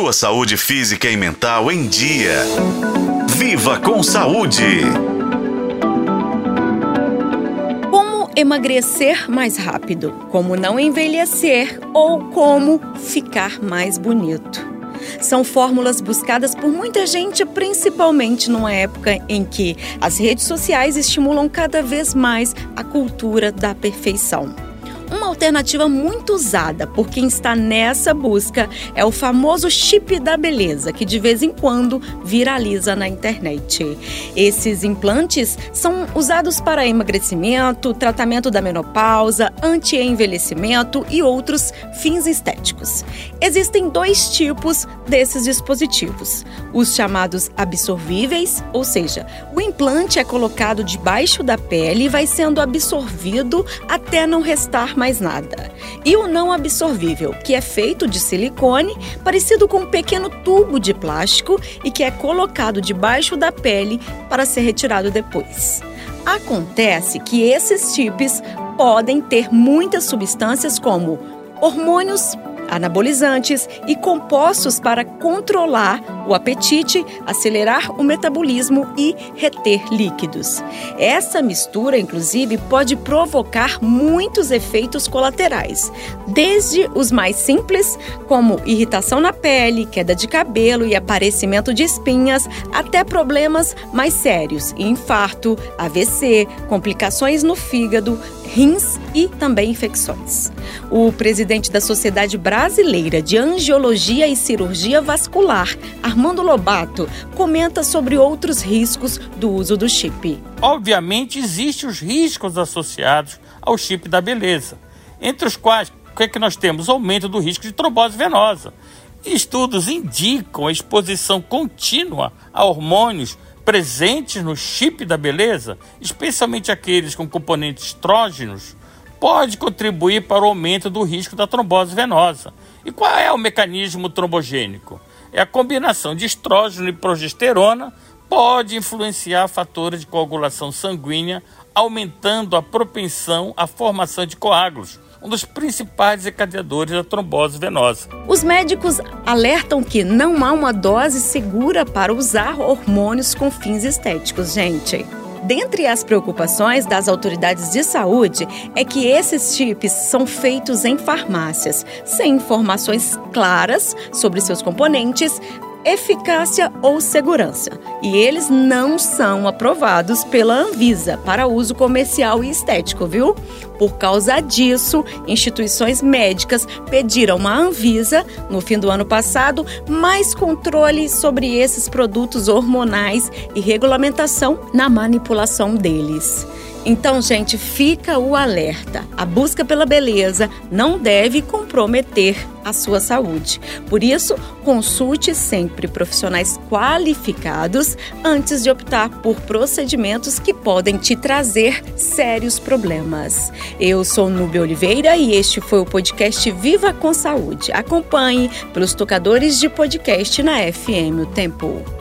Sua saúde física e mental em dia. Viva com saúde! Como emagrecer mais rápido, como não envelhecer ou como ficar mais bonito. São fórmulas buscadas por muita gente, principalmente numa época em que as redes sociais estimulam cada vez mais a cultura da perfeição. Alternativa muito usada por quem está nessa busca é o famoso chip da beleza, que de vez em quando viraliza na internet. Esses implantes são usados para emagrecimento, tratamento da menopausa, anti-envelhecimento e outros fins estéticos. Existem dois tipos desses dispositivos: os chamados absorvíveis, ou seja, o implante é colocado debaixo da pele e vai sendo absorvido até não restar mais nada. E o não absorvível, que é feito de silicone, parecido com um pequeno tubo de plástico e que é colocado debaixo da pele para ser retirado depois. Acontece que esses chips podem ter muitas substâncias como hormônios anabolizantes e compostos para controlar o apetite, acelerar o metabolismo e reter líquidos. Essa mistura, inclusive, pode provocar muitos efeitos colaterais, desde os mais simples, como irritação na pele, queda de cabelo e aparecimento de espinhas, até problemas mais sérios, infarto, AVC, complicações no fígado, rins e também infecções. O presidente da Sociedade Brasileira de Angiologia e Cirurgia Vascular, Armando Lobato, comenta sobre outros riscos do uso do chip. Obviamente, existem os riscos associados ao chip da beleza, entre os quais o que, é que nós temos? Aumento do risco de trombose venosa. Estudos indicam a exposição contínua a hormônios presentes no chip da beleza, especialmente aqueles com componentes estrógenos, pode contribuir para o aumento do risco da trombose venosa. E qual é o mecanismo trombogênico? É a combinação de estrógeno e progesterona pode influenciar fatores de coagulação sanguínea, aumentando a propensão à formação de coágulos, um dos principais desencadeadores da trombose venosa. Os médicos alertam que não há uma dose segura para usar hormônios com fins estéticos, gente. Dentre as preocupações das autoridades de saúde é que esses chips são feitos em farmácias, sem informações claras sobre seus componentes, eficácia ou segurança. E eles não são aprovados pela Anvisa para uso comercial e estético, viu? Por causa disso, instituições médicas pediram à Anvisa, no fim do ano passado, mais controle sobre esses produtos hormonais e regulamentação na manipulação deles. Então, gente, fica o alerta. A busca pela beleza não deve comprometer a sua saúde. Por isso, consulte sempre profissionais qualificados antes de optar por procedimentos que podem te trazer sérios problemas. Eu sou Nubia Oliveira e este foi o podcast Viva com Saúde. Acompanhe pelos tocadores de podcast na FM O Tempo.